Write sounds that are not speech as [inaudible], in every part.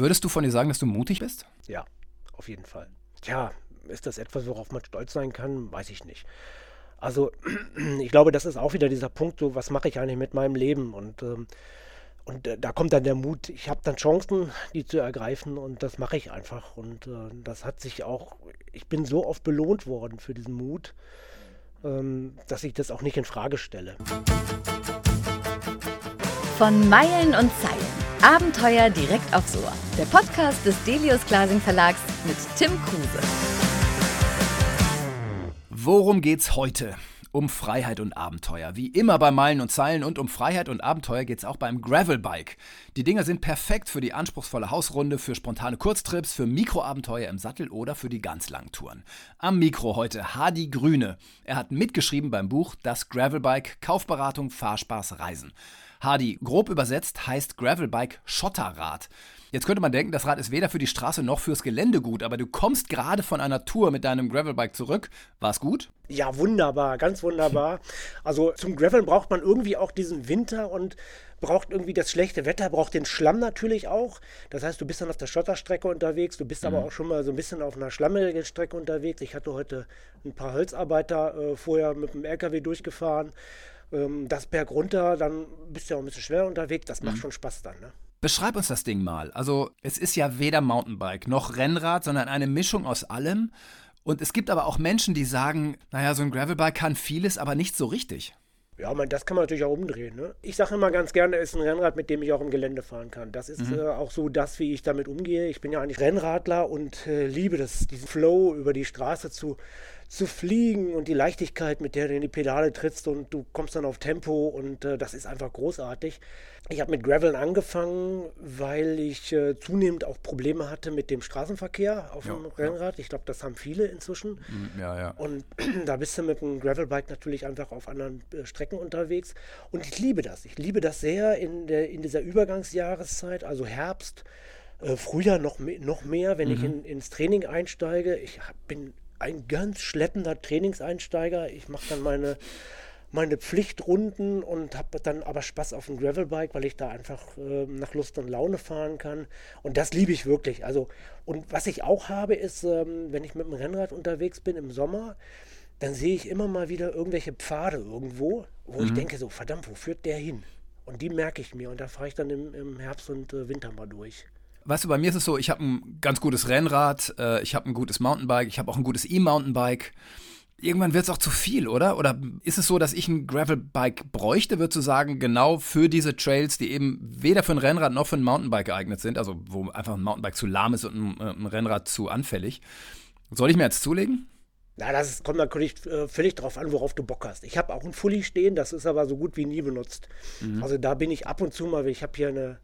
Würdest du von dir sagen, dass du mutig bist? Ja, auf jeden Fall. Tja, ist das etwas, worauf man stolz sein kann? Weiß ich nicht. Also [clears throat] ich glaube, das ist auch wieder dieser Punkt, so was mache ich eigentlich mit meinem Leben? Und, ähm, und äh, da kommt dann der Mut, ich habe dann Chancen, die zu ergreifen und das mache ich einfach. Und äh, das hat sich auch, ich bin so oft belohnt worden für diesen Mut, ähm, dass ich das auch nicht in Frage stelle. Von Meilen und Zeilen. Abenteuer direkt aufs Ohr. Der Podcast des Delius Glasing Verlags mit Tim Kruse. Worum geht's heute? Um Freiheit und Abenteuer. Wie immer bei Meilen und Zeilen und um Freiheit und Abenteuer geht's auch beim Gravelbike. Die Dinger sind perfekt für die anspruchsvolle Hausrunde, für spontane Kurztrips, für Mikroabenteuer im Sattel oder für die ganz langen Touren. Am Mikro heute Hadi Grüne. Er hat mitgeschrieben beim Buch Das Gravelbike Kaufberatung, Fahrspaß, Reisen. Hardy, grob übersetzt heißt Gravelbike Schotterrad. Jetzt könnte man denken, das Rad ist weder für die Straße noch fürs Gelände gut, aber du kommst gerade von einer Tour mit deinem Gravelbike zurück. War es gut? Ja, wunderbar, ganz wunderbar. Also zum Graveln braucht man irgendwie auch diesen Winter und braucht irgendwie das schlechte Wetter, braucht den Schlamm natürlich auch. Das heißt, du bist dann auf der Schotterstrecke unterwegs, du bist mhm. aber auch schon mal so ein bisschen auf einer schlammigen Strecke unterwegs. Ich hatte heute ein paar Holzarbeiter äh, vorher mit dem LKW durchgefahren ähm, das Berg runter, dann bist du ja auch ein bisschen schwer unterwegs. Das macht mhm. schon Spaß dann. Ne? Beschreib uns das Ding mal. Also, es ist ja weder Mountainbike noch Rennrad, sondern eine Mischung aus allem. Und es gibt aber auch Menschen, die sagen, naja, so ein Gravelbike kann vieles, aber nicht so richtig. Ja, man, das kann man natürlich auch umdrehen. Ne? Ich sage immer ganz gerne, es ist ein Rennrad, mit dem ich auch im Gelände fahren kann. Das ist mhm. äh, auch so das, wie ich damit umgehe. Ich bin ja eigentlich Rennradler und äh, liebe das, diesen Flow über die Straße zu zu fliegen und die Leichtigkeit, mit der du in die Pedale trittst und du kommst dann auf Tempo und äh, das ist einfach großartig. Ich habe mit Graveln angefangen, weil ich äh, zunehmend auch Probleme hatte mit dem Straßenverkehr auf ja, dem Rennrad. Ich glaube, das haben viele inzwischen. Mhm, ja, ja. Und [clears throat] da bist du mit dem Gravelbike natürlich einfach auf anderen äh, Strecken unterwegs. Und ich liebe das. Ich liebe das sehr in, der, in dieser Übergangsjahreszeit, also Herbst. Äh, Frühjahr noch, noch mehr, wenn mhm. ich in, ins Training einsteige. Ich hab, bin ein ganz schleppender Trainingseinsteiger. Ich mache dann meine, meine Pflichtrunden und habe dann aber Spaß auf dem Gravelbike, weil ich da einfach äh, nach Lust und Laune fahren kann. Und das liebe ich wirklich. Also, und was ich auch habe, ist, ähm, wenn ich mit dem Rennrad unterwegs bin im Sommer, dann sehe ich immer mal wieder irgendwelche Pfade irgendwo, wo mhm. ich denke, so, verdammt, wo führt der hin? Und die merke ich mir und da fahre ich dann im, im Herbst und äh, Winter mal durch. Weißt du, bei mir ist es so, ich habe ein ganz gutes Rennrad, äh, ich habe ein gutes Mountainbike, ich habe auch ein gutes E-Mountainbike. Irgendwann wird es auch zu viel, oder? Oder ist es so, dass ich ein Gravelbike bräuchte, würdest du sagen, genau für diese Trails, die eben weder für ein Rennrad noch für ein Mountainbike geeignet sind, also wo einfach ein Mountainbike zu lahm ist und ein, äh, ein Rennrad zu anfällig. Soll ich mir jetzt zulegen? Na, das kommt natürlich äh, völlig drauf an, worauf du Bock hast. Ich habe auch ein Fully stehen, das ist aber so gut wie nie benutzt. Mhm. Also da bin ich ab und zu mal, ich habe hier eine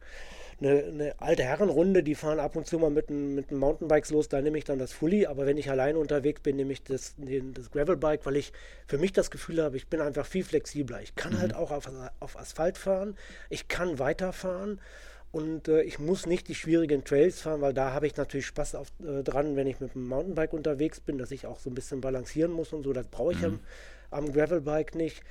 eine, eine, alte Herrenrunde, die fahren ab und zu mal mit, mit den Mountainbikes los, da nehme ich dann das Fully, aber wenn ich alleine unterwegs bin, nehme ich das, den, das Gravelbike, weil ich für mich das Gefühl habe, ich bin einfach viel flexibler. Ich kann halt mhm. halt auch auf, auf Asphalt fahren, ich kann weiterfahren und äh, ich muss nicht die schwierigen Trails fahren, weil da habe ich natürlich Spaß auf, äh, dran, wenn ich mit dem Mountainbike unterwegs bin, dass ich auch so ein bisschen balancieren muss und so. Das brauche ich mhm. am, am Gravelbike nicht.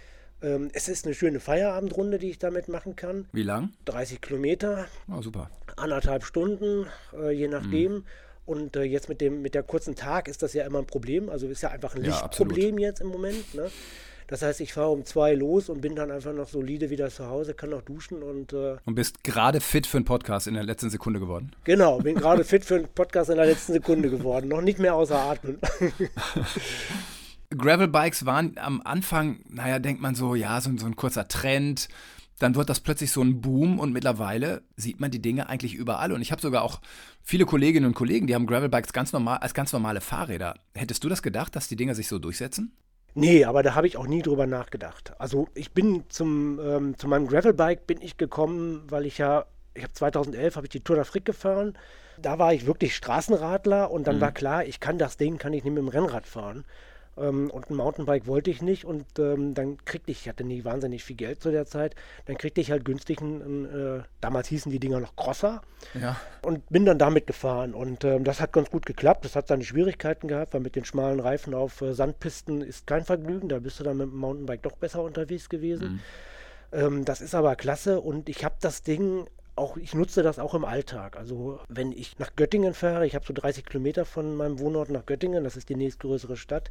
Ähm, es ist eine schöne Feierabendrunde, die ich damit machen kann. Wie lang? 30 Kilometer. Oh, super. Anderthalb Stunden, äh, je nachdem. Mhm. Und äh, jetzt mit, dem, mit der kurzen Tag ist das ja immer ein Problem. Also ist ja einfach ein ja, Lichtproblem absolut. jetzt im Moment. Ne? Das heißt, ich fahre um zwei los und bin dann einfach noch solide wieder zu Hause, kann noch duschen und. Äh und bist gerade fit für einen Podcast in der letzten Sekunde geworden. Genau, bin gerade fit für einen Podcast in der letzten Sekunde geworden. noch nicht mehr außer Atmen. [laughs] Gravelbikes waren am Anfang, naja, denkt man so, ja, so, so ein kurzer Trend. Dann wird das plötzlich so ein Boom und mittlerweile sieht man die Dinge eigentlich überall. Und ich habe sogar auch viele Kolleginnen und Kollegen, die haben Gravelbikes ganz normal, als ganz normale Fahrräder. Hättest du das gedacht, dass die Dinger sich so durchsetzen? Nee, aber da habe ich auch nie drüber nachgedacht. Also ich bin zum, ähm, zu meinem Gravelbike bin ich gekommen, weil ich ja, ich habe 2011 habe ich die Tour d'Afrique gefahren. Da war ich wirklich Straßenradler und dann mhm. war klar, ich kann das Ding, kann ich nicht mit dem Rennrad fahren. Ähm, und ein Mountainbike wollte ich nicht und ähm, dann kriegte ich, ich hatte nie wahnsinnig viel Geld zu der Zeit, dann kriegte ich halt günstig einen, äh, damals hießen die Dinger noch Crosser ja. und bin dann damit gefahren und ähm, das hat ganz gut geklappt. Das hat seine Schwierigkeiten gehabt, weil mit den schmalen Reifen auf äh, Sandpisten ist kein Vergnügen, da bist du dann mit dem Mountainbike doch besser unterwegs gewesen. Mhm. Ähm, das ist aber klasse und ich habe das Ding auch, ich nutze das auch im Alltag. Also wenn ich nach Göttingen fahre, ich habe so 30 Kilometer von meinem Wohnort nach Göttingen, das ist die nächstgrößere Stadt,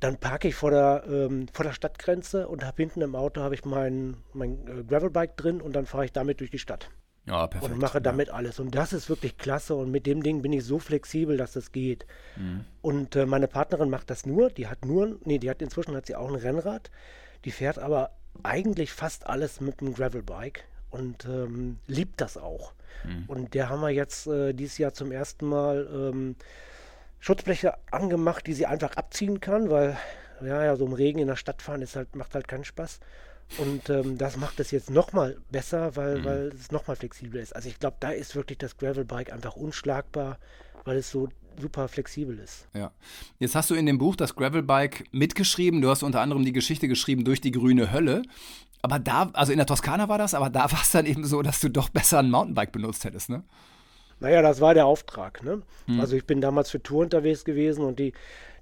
dann parke ich vor der, ähm, vor der Stadtgrenze und habe hinten im Auto habe ich mein, mein äh, Gravelbike drin und dann fahre ich damit durch die Stadt. Ja, perfekt. Und mache damit ja. alles. Und das ist wirklich klasse. Und mit dem Ding bin ich so flexibel, dass das geht. Mhm. Und äh, meine Partnerin macht das nur. Die hat nur, nee, die hat inzwischen hat sie auch ein Rennrad. Die fährt aber eigentlich fast alles mit einem Gravelbike und ähm, liebt das auch. Mhm. Und der haben wir jetzt äh, dieses Jahr zum ersten Mal ähm, Schutzbleche angemacht, die sie einfach abziehen kann, weil ja, ja, so im Regen in der Stadt fahren ist halt, macht halt keinen Spaß. Und ähm, das macht es jetzt nochmal besser, weil, mhm. weil es nochmal flexibler ist. Also ich glaube, da ist wirklich das Gravelbike einfach unschlagbar, weil es so super flexibel ist. Ja. Jetzt hast du in dem Buch das Gravelbike mitgeschrieben. Du hast unter anderem die Geschichte geschrieben durch die grüne Hölle. Aber da, also in der Toskana war das, aber da war es dann eben so, dass du doch besser ein Mountainbike benutzt hättest, ne? Naja, das war der Auftrag. Ne? Hm. Also ich bin damals für Tour unterwegs gewesen und die,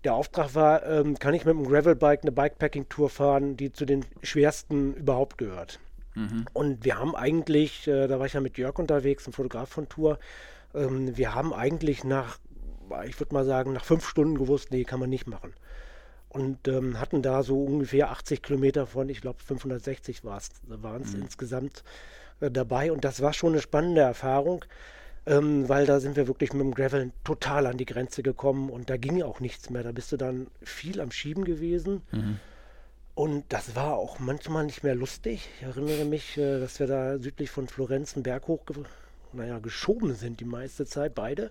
der Auftrag war, ähm, kann ich mit dem Gravelbike eine Bikepacking-Tour fahren, die zu den schwersten überhaupt gehört. Mhm. Und wir haben eigentlich, äh, da war ich ja mit Jörg unterwegs, ein Fotograf von Tour, ähm, wir haben eigentlich nach, ich würde mal sagen, nach fünf Stunden gewusst, nee, kann man nicht machen. Und ähm, hatten da so ungefähr 80 Kilometer von, ich glaube 560 waren es mhm. insgesamt äh, dabei. Und das war schon eine spannende Erfahrung ähm, weil da sind wir wirklich mit dem Gravel total an die Grenze gekommen und da ging auch nichts mehr. Da bist du dann viel am Schieben gewesen. Mhm. Und das war auch manchmal nicht mehr lustig. Ich erinnere mich, äh, dass wir da südlich von Florenz einen Berg hoch naja, geschoben sind die meiste Zeit, beide.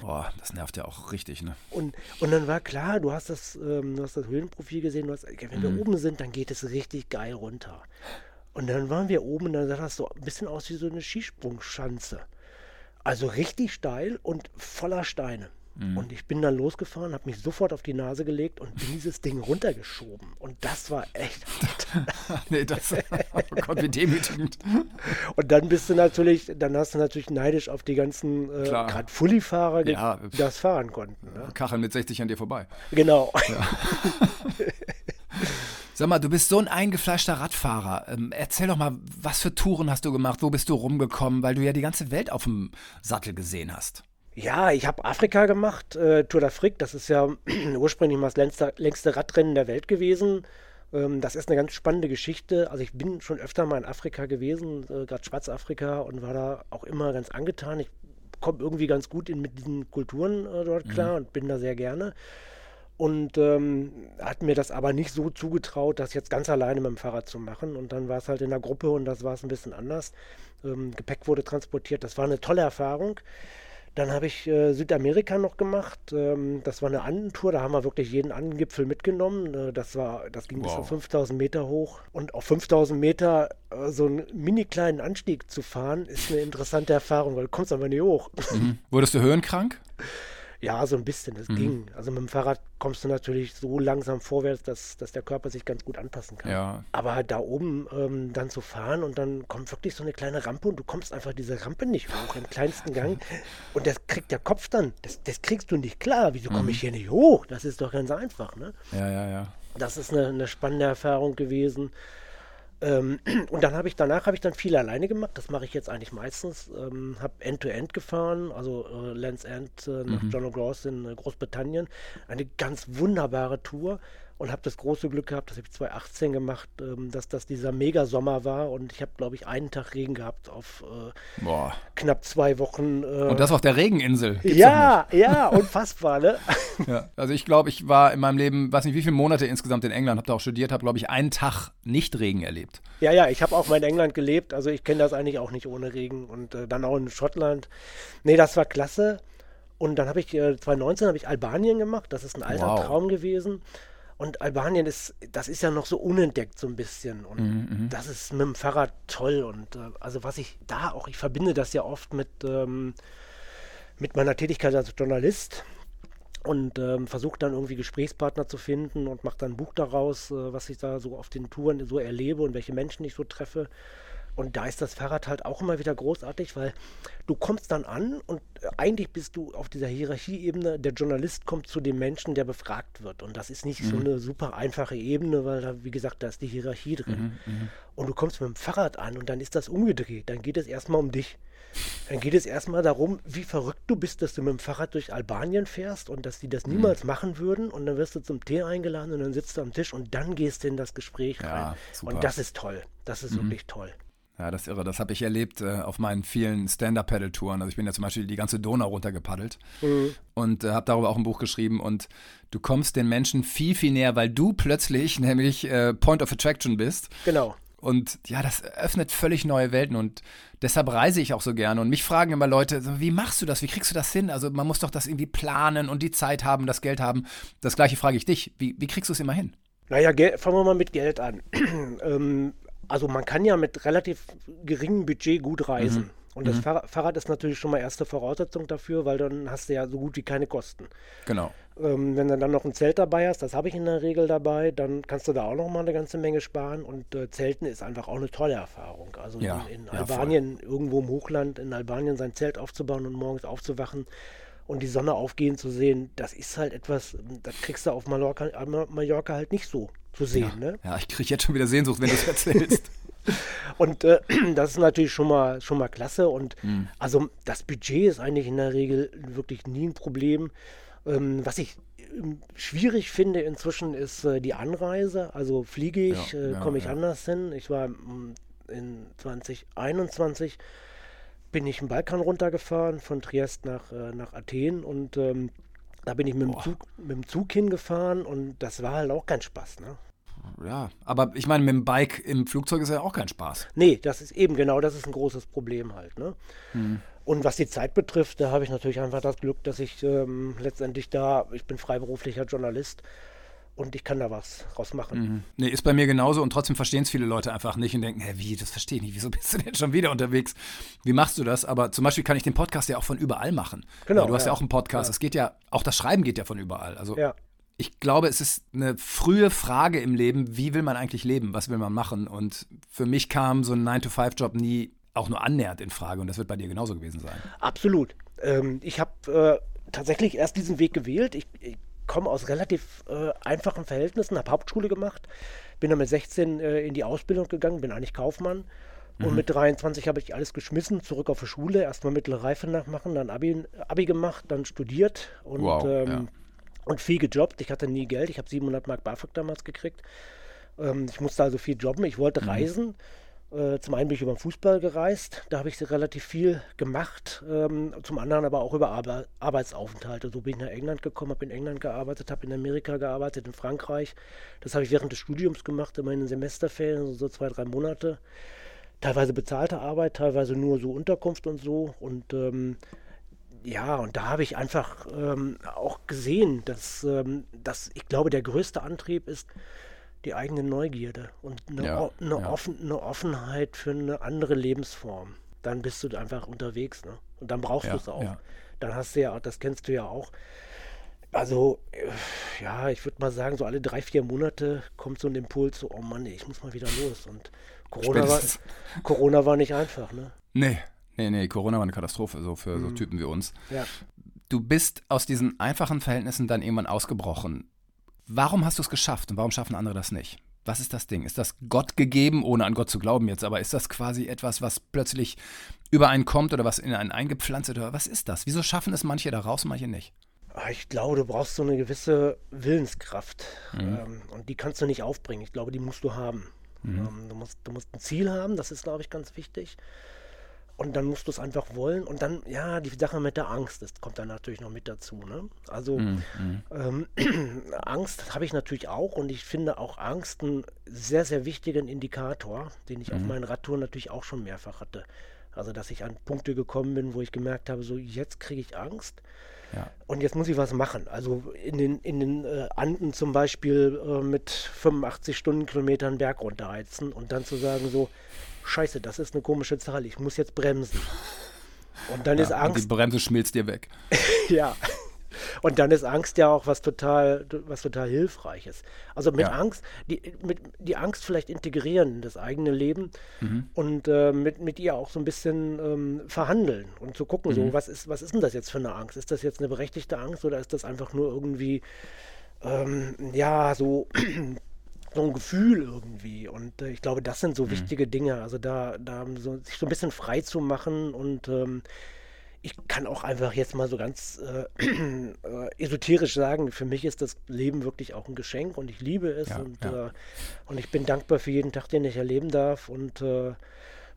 Boah, das nervt ja auch richtig, ne? Und, und dann war klar, du hast das, ähm, du hast das Höhenprofil gesehen, du hast, wenn mhm. wir oben sind, dann geht es richtig geil runter. Und dann waren wir oben und dann sah das so ein bisschen aus wie so eine Skisprungschanze. Also richtig steil und voller Steine. Mhm. Und ich bin dann losgefahren, habe mich sofort auf die Nase gelegt und bin dieses Ding runtergeschoben. Und das war echt. [laughs] nee, das. Oh Gott, wie demütigend. Und dann bist du natürlich, dann hast du natürlich neidisch auf die ganzen, äh, gerade Fully-Fahrer, die ja, das fahren konnten. Ne? Kacheln mit 60 an dir vorbei. Genau. Ja. [laughs] Sag mal, du bist so ein eingefleischter Radfahrer. Ähm, erzähl doch mal, was für Touren hast du gemacht? Wo bist du rumgekommen? Weil du ja die ganze Welt auf dem Sattel gesehen hast. Ja, ich habe Afrika gemacht, äh, Tour d'Afrique. Das ist ja [clears throat] ursprünglich mal das längste, längste Radrennen der Welt gewesen. Ähm, das ist eine ganz spannende Geschichte. Also ich bin schon öfter mal in Afrika gewesen, äh, gerade Schwarzafrika, und war da auch immer ganz angetan. Ich komme irgendwie ganz gut in, mit diesen Kulturen äh, dort klar mhm. und bin da sehr gerne und ähm, hat mir das aber nicht so zugetraut, das jetzt ganz alleine mit dem Fahrrad zu machen. Und dann war es halt in der Gruppe und das war es ein bisschen anders. Ähm, Gepäck wurde transportiert. Das war eine tolle Erfahrung. Dann habe ich äh, Südamerika noch gemacht. Ähm, das war eine Andentour. Da haben wir wirklich jeden Andengipfel mitgenommen. Äh, das, war, das ging wow. bis zu 5000 Meter hoch. Und auf 5000 Meter äh, so einen mini kleinen Anstieg zu fahren, ist eine interessante Erfahrung, weil du kommst aber nicht hoch. Mhm. Wurdest du höhenkrank? [laughs] Ja, so ein bisschen, das mhm. ging. Also mit dem Fahrrad kommst du natürlich so langsam vorwärts, dass, dass der Körper sich ganz gut anpassen kann. Ja. Aber da oben ähm, dann zu fahren und dann kommt wirklich so eine kleine Rampe und du kommst einfach diese Rampe nicht hoch im kleinsten [laughs] Gang. Und das kriegt der Kopf dann, das, das kriegst du nicht klar. Wieso komme mhm. ich hier nicht hoch? Das ist doch ganz einfach, ne? Ja, ja, ja. Das ist eine, eine spannende Erfahrung gewesen. Ähm, [clears throat] und dann habe ich danach habe ich dann viel alleine gemacht. Das mache ich jetzt eigentlich meistens. Ähm, habe End-to-End gefahren, also äh, Lands End äh, nach mhm. John O'Gross in äh, Großbritannien. Eine ganz wunderbare Tour und habe das große Glück gehabt, das habe ich 2018 gemacht, ähm, dass das dieser Megasommer war und ich habe, glaube ich, einen Tag Regen gehabt auf äh, knapp zwei Wochen. Äh, und das auf der Regeninsel. Gibt's ja, ja, unfassbar, ne? [laughs] ja, also ich glaube, ich war in meinem Leben, weiß nicht wie viele Monate insgesamt in England, habe da auch studiert, habe, glaube ich, einen Tag nicht Regen erlebt. Ja, ja, ich habe auch mal in England gelebt, also ich kenne das eigentlich auch nicht ohne Regen und äh, dann auch in Schottland. Nee, das war klasse. Und dann habe ich, äh, 2019 habe ich Albanien gemacht, das ist ein alter wow. Traum gewesen. Und Albanien ist, das ist ja noch so unentdeckt so ein bisschen. Und mhm, mhm, das ist mit dem Fahrrad toll. Und äh, also was ich da auch, ich verbinde das ja oft mit, ähm, mit meiner Tätigkeit als Journalist und ähm, versuche dann irgendwie Gesprächspartner zu finden und mache dann ein Buch daraus, äh, was ich da so auf den Touren so erlebe und welche Menschen ich so treffe. Und da ist das Fahrrad halt auch immer wieder großartig, weil du kommst dann an und äh, eigentlich bist du auf dieser Hierarchieebene, der Journalist kommt zu dem Menschen, der befragt wird. Und das ist nicht mhm. so eine super einfache Ebene, weil da, wie gesagt, da ist die Hierarchie drin. Mhm, mhm, und du kommst mit dem Fahrrad an und dann ist das umgedreht. Dann geht es erstmal um dich. Dann geht es erstmal darum, wie verrückt du bist, dass du mit dem Fahrrad durch Albanien fährst und dass die das mhm. niemals machen würden. Und dann wirst du zum Tee eingeladen und dann sitzt du am Tisch und dann gehst du in das Gespräch rein. Ja, und das ist toll. Das ist mhm. wirklich toll. Ja, das ist irre. Das habe ich erlebt äh, auf meinen vielen Stand-Up-Paddle-Touren. Also ich bin ja zum Beispiel die ganze Donau runtergepaddelt mhm. und äh, habe darüber auch ein Buch geschrieben. Und du kommst den Menschen viel, viel näher, weil du plötzlich [laughs] nämlich äh, Point of Attraction bist. Genau. Und ja, das öffnet völlig neue Welten und deshalb reise ich auch so gerne. Und mich fragen immer Leute, so, wie machst du das? Wie kriegst du das hin? Also man muss doch das irgendwie planen und die Zeit haben, das Geld haben. Das gleiche frage ich dich. Wie, wie kriegst du es immer hin? Naja, fangen wir mal mit Geld an. [clears throat] ähm, also man kann ja mit relativ geringem Budget gut reisen. Mhm. Und das mhm. Fahrrad ist natürlich schon mal erste Voraussetzung dafür, weil dann hast du ja so gut wie keine Kosten. Genau. Ähm, wenn du dann noch ein Zelt dabei hast, das habe ich in der Regel dabei, dann kannst du da auch noch mal eine ganze Menge sparen. Und äh, Zelten ist einfach auch eine tolle Erfahrung. Also ja, in, in ja, Albanien, voll. irgendwo im Hochland in Albanien sein Zelt aufzubauen und morgens aufzuwachen und die Sonne aufgehen zu sehen, das ist halt etwas, das kriegst du auf Mallorca, Mallorca halt nicht so zu sehen. Ja, ne? ja ich kriege jetzt schon wieder Sehnsucht, wenn du es erzählst. [laughs] [laughs] Und äh, das ist natürlich schon mal, schon mal klasse. Und mhm. also das Budget ist eigentlich in der Regel wirklich nie ein Problem. Ähm, was ich ähm, schwierig finde inzwischen ist äh, die Anreise. Also fliege ich, ja, äh, komme ich ja. anders hin. Ich war mm, in 2021 bin ich im Balkan runtergefahren, von Triest nach, äh, nach Athen und ähm, da bin ich mit dem, Zug, mit dem Zug hingefahren und das war halt auch kein Spaß. Ne? Ja, aber ich meine, mit dem Bike im Flugzeug ist ja auch kein Spaß. Nee, das ist eben genau, das ist ein großes Problem halt. Ne? Hm. Und was die Zeit betrifft, da habe ich natürlich einfach das Glück, dass ich ähm, letztendlich da, ich bin freiberuflicher Journalist und ich kann da was draus machen. Mhm. Nee, ist bei mir genauso und trotzdem verstehen es viele Leute einfach nicht und denken, hä, wie, das verstehe ich nicht, wieso bist du denn schon wieder unterwegs? Wie machst du das? Aber zum Beispiel kann ich den Podcast ja auch von überall machen. Genau. Ja, du hast ja, ja auch einen Podcast, es ja. geht ja, auch das Schreiben geht ja von überall. Also ja ich glaube, es ist eine frühe Frage im Leben, wie will man eigentlich leben, was will man machen? Und für mich kam so ein 9-to-5-Job nie auch nur annähernd in Frage und das wird bei dir genauso gewesen sein. Absolut. Ähm, ich habe äh, tatsächlich erst diesen Weg gewählt. Ich, ich komme aus relativ äh, einfachen Verhältnissen, habe Hauptschule gemacht, bin dann mit 16 äh, in die Ausbildung gegangen, bin eigentlich Kaufmann. Und mhm. mit 23 habe ich alles geschmissen, zurück auf die Schule, erstmal mittlere Reife nachmachen, dann Abi, Abi gemacht, dann studiert und wow, ähm, ja und viel gejobbt. Ich hatte nie Geld. Ich habe 700 Mark BAföG damals gekriegt. Ähm, ich musste also viel jobben. Ich wollte mhm. reisen. Äh, zum einen bin ich über den Fußball gereist. Da habe ich relativ viel gemacht. Ähm, zum anderen aber auch über Ar Arbeitsaufenthalte. So bin ich nach England gekommen, habe in England gearbeitet, habe in Amerika gearbeitet, in Frankreich. Das habe ich während des Studiums gemacht, immer in den Semesterferien, so zwei, drei Monate. Teilweise bezahlte Arbeit, teilweise nur so Unterkunft und so. Und ähm, ja, und da habe ich einfach ähm, auch gesehen, dass, ähm, dass ich glaube, der größte Antrieb ist die eigene Neugierde und eine, ja, eine, ja. Offen, eine Offenheit für eine andere Lebensform. Dann bist du einfach unterwegs, ne? Und dann brauchst ja, du es auch. Dann hast du ja, das kennst du ja auch. Also, äh, ja, ich würde mal sagen, so alle drei, vier Monate kommt so ein Impuls, so, oh Mann, ich muss mal wieder los. Und Corona war, [laughs] Corona war nicht einfach, ne? Nee, Nee, nee, Corona war eine Katastrophe, so für mhm. so Typen wie uns. Ja. Du bist aus diesen einfachen Verhältnissen dann irgendwann ausgebrochen. Warum hast du es geschafft und warum schaffen andere das nicht? Was ist das Ding? Ist das Gott gegeben, ohne an Gott zu glauben jetzt, aber ist das quasi etwas, was plötzlich über einen kommt oder was in einen eingepflanzt wird? Oder was ist das? Wieso schaffen es manche da raus und manche nicht? Ah, ich glaube, du brauchst so eine gewisse Willenskraft. Mhm. Ähm, und die kannst du nicht aufbringen. Ich glaube, die musst du haben. Mhm. Ähm, du, musst, du musst ein Ziel haben, das ist, glaube ich, ganz wichtig. Und dann musst du es einfach wollen. Und dann, ja, die Sache mit der Angst, das kommt dann natürlich noch mit dazu. Ne? Also mm, Ähm, [clears throat] Angst habe ich natürlich auch. Und ich finde auch Angst einen sehr, sehr wichtigen Indikator, den ich mm. auf mhm. meinen Radtouren natürlich auch schon mehrfach hatte. Also, dass ich an Punkte gekommen bin, wo ich gemerkt habe, so jetzt kriege ich Angst. Ja. Und jetzt muss ich was machen. Also in den, in den äh, Anden zum Beispiel äh, mit 85 Stundenkilometern Berg runterheizen und dann zu sagen so, scheiße, das ist eine komische Zahl, ich muss jetzt bremsen. Und dann ja, ist Angst. Und die Bremse schmilzt dir weg. [laughs] ja. Und dann ist Angst ja auch was total, was total Hilfreiches. Also mit ja. Angst, die, mit, die Angst vielleicht integrieren in das eigene Leben mhm. und äh, mit, mit ihr auch so ein bisschen ähm, verhandeln und zu gucken, mhm. so, was ist, was ist denn das jetzt für eine Angst? Ist das jetzt eine berechtigte Angst oder ist das einfach nur irgendwie, ähm, ja, so [clears throat] so ein Gefühl irgendwie. Und äh, ich glaube, das sind so mhm. wichtige Dinge. Also da, da so, sich so ein bisschen frei zu machen und ähm, ich kann auch einfach jetzt mal so ganz äh, [clears throat] äh, esoterisch sagen, für mich ist das Leben wirklich auch ein Geschenk und ich liebe es ja, und, ja. Äh, und ich bin dankbar für jeden Tag, den ich erleben darf und äh,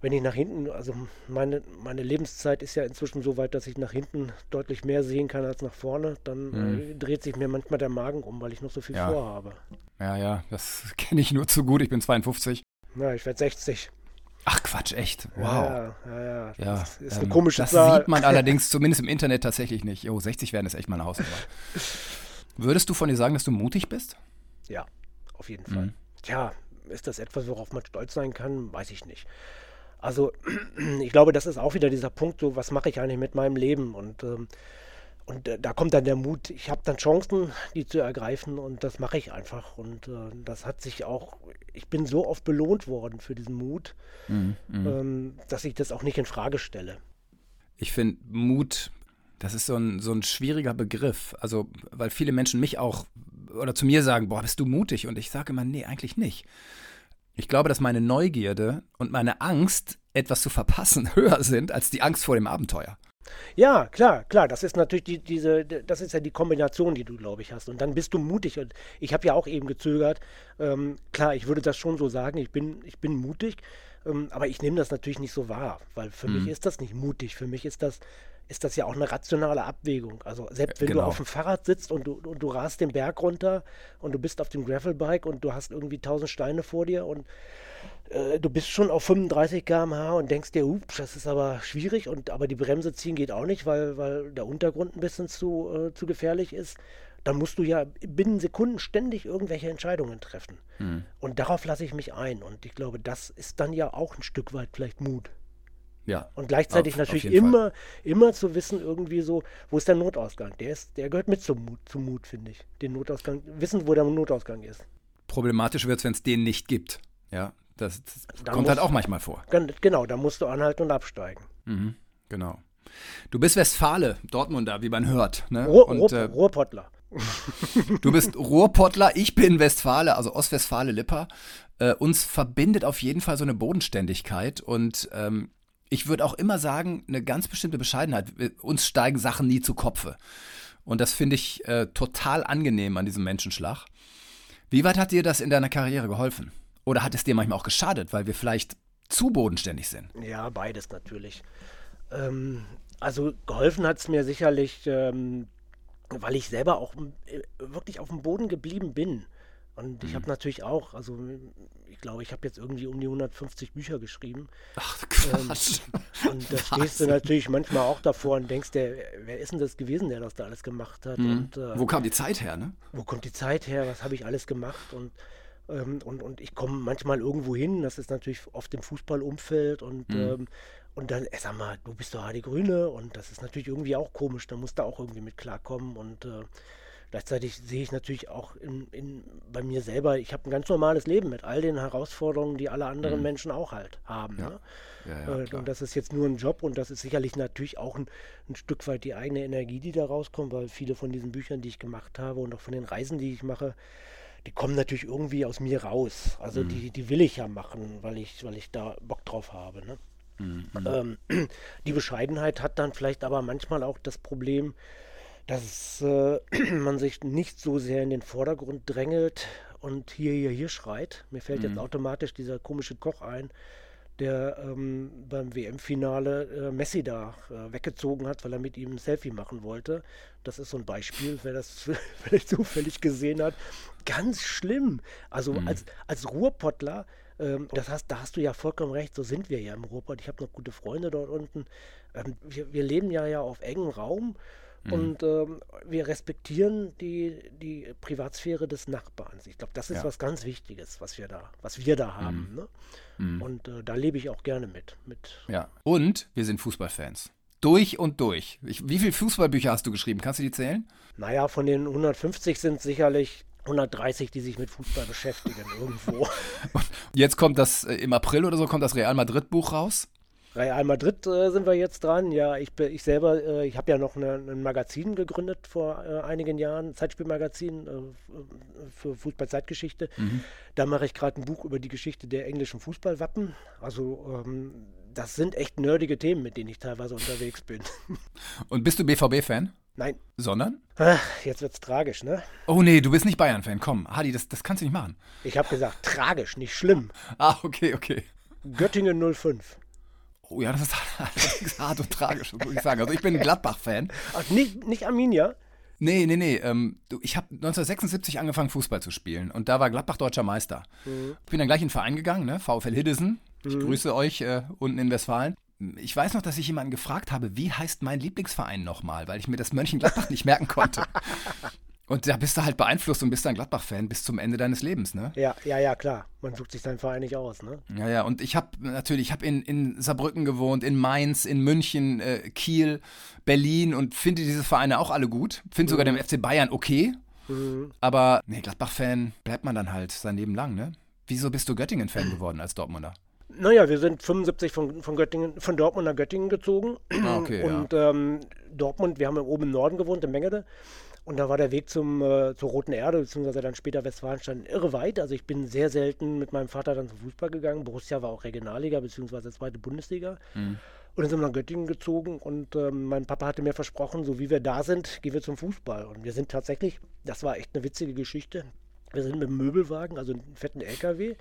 wenn ich nach hinten, also meine, meine Lebenszeit ist ja inzwischen so weit, dass ich nach hinten deutlich mehr sehen kann als nach vorne, dann mhm. äh, dreht sich mir manchmal der Magen um, weil ich noch so viel ja. vorhabe. Ja, ja, das [laughs] kenne ich nur zu gut. Ich bin 52. Ja, ich werde 60. Ach Quatsch, echt? Wow. Ja, ja, ja. ja das ist eine ähm, komische das Zahl. Das sieht man [laughs] allerdings zumindest im Internet tatsächlich nicht. Oh, 60 werden ist echt mal eine Hausnummer. [laughs] Würdest du von dir sagen, dass du mutig bist? Ja, auf jeden Fall. Mhm. Tja, ist das etwas, worauf man stolz sein kann? Weiß ich nicht. Also [clears throat] ich glaube, das ist auch wieder dieser Punkt, so was mache ich eigentlich mit meinem Leben und ähm, und äh, da kommt dann der Mut, ich habe dann Chancen, die zu ergreifen und das mache ich einfach. Und äh, das hat sich auch, ich bin so oft belohnt worden für diesen Mut, mhm, mhm. ähm, dass ich das auch nicht in Frage stelle. Ich finde Mut, das ist so ein, so ein schwieriger Begriff. Also, weil viele Menschen mich auch oder zu mir sagen, boah, bist du mutig? Und ich sage immer, nee, eigentlich nicht. Ich glaube, dass meine Neugierde und meine Angst, etwas zu verpassen, [laughs] höher sind als die Angst vor dem Abenteuer. Ja, klar, klar. Das ist natürlich die, diese, das ist ja die Kombination, die du, glaube ich, hast. Und dann bist du mutig. Und ich habe ja auch eben gezögert. Ähm, klar, ich würde das schon so sagen. Ich bin, ich bin mutig. Ähm, aber ich nehme das natürlich nicht so wahr, weil für mhm. mich ist das nicht mutig. Für mich ist das ist das ja auch eine rationale Abwägung. Also selbst wenn genau. du auf dem Fahrrad sitzt und du, und du rast den Berg runter und du bist auf dem Gravelbike und du hast irgendwie tausend Steine vor dir und äh, du bist schon auf 35 km/h und denkst dir, ups, das ist aber schwierig und aber die Bremse ziehen geht auch nicht, weil, weil der Untergrund ein bisschen zu, äh, zu gefährlich ist. Dann musst du ja binnen Sekunden ständig irgendwelche Entscheidungen treffen. Mhm. Und darauf lasse ich mich ein. Und ich glaube, das ist dann ja auch ein Stück weit vielleicht Mut. Ja. Und gleichzeitig auf, natürlich auf immer, immer zu wissen, irgendwie so, wo ist der Notausgang? Der, ist, der gehört mit zum Mut, zum Mut, finde ich. Den Notausgang, wissen, wo der Notausgang ist. Problematisch wird es, wenn es den nicht gibt. Ja, das, das kommt musst, halt auch manchmal vor. Genau, da musst du anhalten und absteigen. Mhm, genau. Du bist Westfale, Dortmunder, wie man hört. Ne? Ruhr, und, Ruhr, äh, Ruhrpottler. [laughs] du bist Ruhrpottler, ich bin Westfale, also Ostwestfale-Lipper. Äh, uns verbindet auf jeden Fall so eine Bodenständigkeit und ähm, ich würde auch immer sagen, eine ganz bestimmte Bescheidenheit. Uns steigen Sachen nie zu Kopfe. Und das finde ich äh, total angenehm an diesem Menschenschlag. Wie weit hat dir das in deiner Karriere geholfen? Oder hat es dir manchmal auch geschadet, weil wir vielleicht zu bodenständig sind? Ja, beides natürlich. Ähm, also geholfen hat es mir sicherlich, ähm, weil ich selber auch äh, wirklich auf dem Boden geblieben bin. Und ich mhm. habe natürlich auch, also ich glaube, ich habe jetzt irgendwie um die 150 Bücher geschrieben. Ach, Quatsch. Ähm, [laughs] und da stehst du natürlich manchmal auch davor und denkst, der, wer ist denn das gewesen, der das da alles gemacht hat? Mhm. Und, äh, wo kam die Zeit her, ne? Wo kommt die Zeit her? Was habe ich alles gemacht? Und, ähm, und, und ich komme manchmal irgendwo hin, das ist natürlich oft im Fußballumfeld und mhm. ähm, und dann, ey, sag mal, du bist doch die Grüne und das ist natürlich irgendwie auch komisch, da musst du auch irgendwie mit klarkommen und äh, Gleichzeitig sehe ich natürlich auch in, in, bei mir selber, ich habe ein ganz normales Leben mit all den Herausforderungen, die alle anderen mhm. Menschen auch halt haben. Ja. Ne? Ja, ja, äh, und das ist jetzt nur ein Job und das ist sicherlich natürlich auch ein, ein, Stück weit die eigene Energie, die da rauskommt, weil viele von diesen Büchern, die ich gemacht habe und auch von den Reisen, die ich mache, die kommen natürlich irgendwie aus mir raus. Also mhm. die, die will ich ja machen, weil ich, weil ich da Bock drauf habe. Ne? Mhm. Ähm, [clears throat] die Bescheidenheit hat dann vielleicht aber manchmal auch das Problem, dass äh, [clears throat] man sich nicht so sehr in den Vordergrund drängelt und hier, hier, hier schreit. Mir fällt mhm. jetzt automatisch dieser komische Koch ein, der ähm, beim WM-Finale äh, Messi da äh, weggezogen hat, weil er mit ihm ein Selfie machen wollte. Das ist so ein Beispiel, wer das [laughs] vielleicht zufällig gesehen hat. Ganz schlimm. Also mhm. als, als Ruhrpottler, ähm, das heißt, da hast du ja vollkommen recht, so sind wir ja im Ruhrpott. Ich habe noch gute Freunde dort unten. Ähm, wir, wir leben ja, ja auf engem Raum Mhm. Und ähm, wir respektieren die, die Privatsphäre des Nachbarns. Ich glaube, das ist ja. was ganz Wichtiges, was wir da, was wir da haben. Mhm. Ne? Mhm. Und äh, da lebe ich auch gerne mit, mit. Ja. Und wir sind Fußballfans. Durch und durch. Ich, wie viele Fußballbücher hast du geschrieben? Kannst du die zählen? Naja, von den 150 sind sicherlich 130, die sich mit Fußball [laughs] beschäftigen irgendwo. Jetzt kommt das äh, im April oder so kommt das Real Madrid Buch raus. Real Madrid äh, sind wir jetzt dran. Ja, ich, ich selber, äh, ich habe ja noch eine, ein Magazin gegründet vor äh, einigen Jahren, Zeitspielmagazin äh, für Fußball-Zeitgeschichte. Mhm. Da mache ich gerade ein Buch über die Geschichte der englischen Fußballwappen. Also ähm, das sind echt nerdige Themen, mit denen ich teilweise unterwegs bin. [laughs] Und bist du BVB-Fan? Nein. Sondern? Ach, jetzt wird's tragisch, ne? Oh nee, du bist nicht Bayern-Fan. Komm, Hadi, das, das kannst du nicht machen. Ich habe gesagt, tragisch, nicht schlimm. Ah, okay, okay. Göttingen 05. Oh ja, das ist, [laughs] ist hart und tragisch, muss ich sagen. Also ich bin ein Gladbach-Fan. Ach, nicht, nicht Arminia? Nee, nee, nee. Ähm, ich habe 1976 angefangen, Fußball zu spielen. Und da war Gladbach deutscher Meister. Mhm. Ich bin dann gleich in den Verein gegangen, ne? VfL Hiddesen. Ich mhm. grüße euch äh, unten in Westfalen. Ich weiß noch, dass ich jemanden gefragt habe, wie heißt mein Lieblingsverein nochmal, weil ich mir das Mönchengladbach nicht merken konnte. [laughs] Und da bist du halt beeinflusst und bist dann Gladbach-Fan bis zum Ende deines Lebens, ne? Ja, ja, ja, klar. Man sucht sich seinen Verein nicht aus, ne? Ja, ja. Und ich habe natürlich, ich habe in, in Saarbrücken gewohnt, in Mainz, in München, äh, Kiel, Berlin und finde diese Vereine auch alle gut. Finde sogar mhm. den FC Bayern okay. Mhm. Aber, nee, Gladbach-Fan bleibt man dann halt sein Leben lang, ne? Wieso bist du Göttingen-Fan geworden als Dortmunder? Naja, wir sind 75 von, von, Göttingen, von Dortmund nach Göttingen gezogen. Ah, okay, und ja. ähm, Dortmund, wir haben oben im Norden gewohnt, in Mengede. Und da war der Weg zum, äh, zur Roten Erde, beziehungsweise dann später Westfalenstein, irre weit. Also ich bin sehr selten mit meinem Vater dann zum Fußball gegangen. Borussia war auch Regionalliga, beziehungsweise zweite Bundesliga. Mhm. Und dann sind wir nach Göttingen gezogen und ähm, mein Papa hatte mir versprochen, so wie wir da sind, gehen wir zum Fußball. Und wir sind tatsächlich, das war echt eine witzige Geschichte. Wir sind mit dem Möbelwagen, also einem fetten LKW,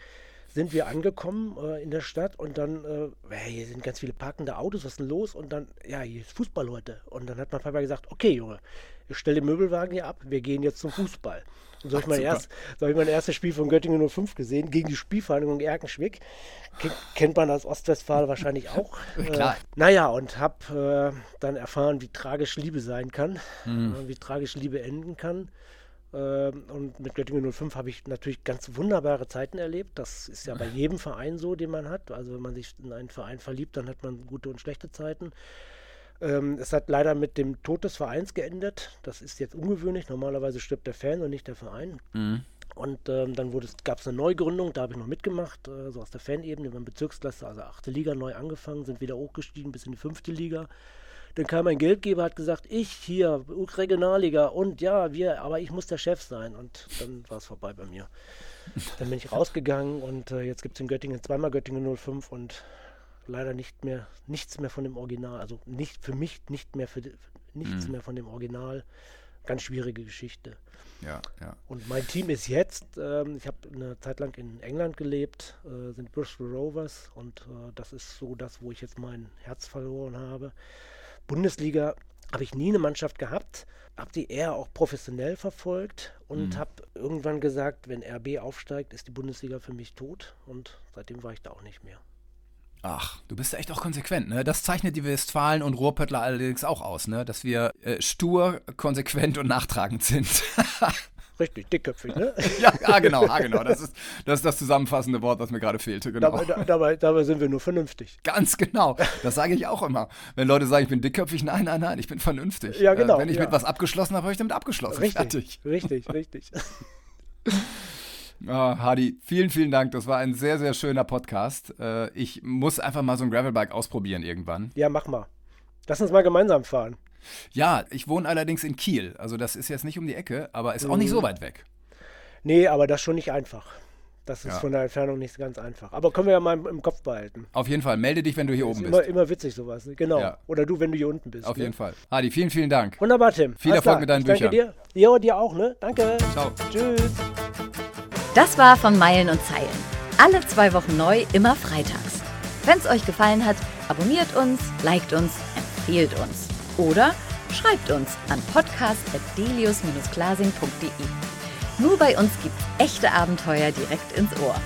sind wir angekommen äh, in der Stadt und dann, äh, hey, hier sind ganz viele parkende Autos, was ist denn los? Und dann, ja, hier ist Fußball heute. Und dann hat mein Papa gesagt, okay, Junge, ich stelle den Möbelwagen hier ab, wir gehen jetzt zum Fußball. Und so habe ich, mein erst, so hab ich mein erstes Spiel von Göttingen 05 gesehen, gegen die Spielvereinigung Erkenschwick. Kennt man als Ostwestfalen wahrscheinlich auch. [laughs] Klar. Äh, naja, und habe äh, dann erfahren, wie tragisch Liebe sein kann, mhm. wie tragisch Liebe enden kann. Ähm, und mit Göttingen 05 habe ich natürlich ganz wunderbare Zeiten erlebt. Das ist ja bei jedem Verein so, den man hat. Also wenn man sich in einen Verein verliebt, dann hat man gute und schlechte Zeiten. Ähm, es hat leider mit dem Tod des Vereins geendet. Das ist jetzt ungewöhnlich. Normalerweise stirbt der Fan und nicht der Verein. Mhm. Und ähm, dann gab es eine Neugründung, da habe ich noch mitgemacht, äh, so aus der Fanebene, wir haben Bezirksklasse, also achte Liga neu angefangen, sind wieder hochgestiegen bis in die fünfte Liga. Dann kam ein Geldgeber, hat gesagt, ich hier, Regionalliga und ja, wir, aber ich muss der Chef sein. Und dann war es vorbei bei mir. Dann bin ich [laughs] rausgegangen und äh, jetzt gibt es in Göttingen zweimal Göttingen 05 und leider nicht mehr, nichts mehr von dem Original. Also nicht für mich nicht mehr für nichts mhm. mehr von dem Original. Ganz schwierige Geschichte. Ja, ja. Und mein Team ist jetzt, ähm, ich habe eine Zeit lang in England gelebt, äh, sind Bristol Rovers und äh, das ist so das, wo ich jetzt mein Herz verloren habe. Bundesliga habe ich nie eine Mannschaft gehabt, habe die eher auch professionell verfolgt und mhm. habe irgendwann gesagt, wenn RB aufsteigt, ist die Bundesliga für mich tot und seitdem war ich da auch nicht mehr. Ach, du bist echt auch konsequent, ne? Das zeichnet die Westfalen und Ruhrpöttler allerdings auch aus, ne? Dass wir äh, stur, konsequent und nachtragend sind. [laughs] Richtig, dickköpfig, ne? [laughs] ja, ah, genau, ah, genau. Das ist, das ist das zusammenfassende Wort, was mir gerade fehlte. Genau. Dabei, da, dabei, dabei, sind wir nur vernünftig. Ganz genau. Das sage ich auch immer. Wenn Leute sagen, ich bin dickköpfig, nein, nein, nein, ich bin vernünftig. Ja, genau. Äh, wenn ich ja. mit was abgeschlossen habe, habe ich damit abgeschlossen. Richtig, Fertig. richtig, richtig. [laughs] Oh, Hadi, vielen, vielen Dank. Das war ein sehr, sehr schöner Podcast. Äh, ich muss einfach mal so ein Gravelbike ausprobieren irgendwann. Ja, mach mal. Lass uns mal gemeinsam fahren. Ja, ich wohne allerdings in Kiel. Also das ist jetzt nicht um die Ecke, aber ist auch nicht so mhm. weit weg. Nee, aber das ist schon nicht einfach. Das ist ja. von der Entfernung nicht ganz einfach. Aber können wir ja mal im, Kopf behalten. Auf jeden Fall. Melde dich, wenn du hier ist oben immer, bist. Immer witzig sowas. Ne? Genau. Ja. Oder du, wenn du hier unten bist. Auf ne? jeden Fall. Adi, vielen, vielen Dank. Wunderbar, Tim. Viel Alles Erfolg klar. mit deinen ich Büchern. Danke dir. Ja, dir auch, ne? Danke. Ciao. Tschüss. Das war von Meilen und Zeilen. Alle zwei Wochen neu, immer freitags. Wenn es euch gefallen hat, abonniert uns, liked uns, empfehlt uns. Oder schreibt uns an podcast.delius-glasing.de. Nur bei uns gibt's echte Abenteuer direkt ins Ohr.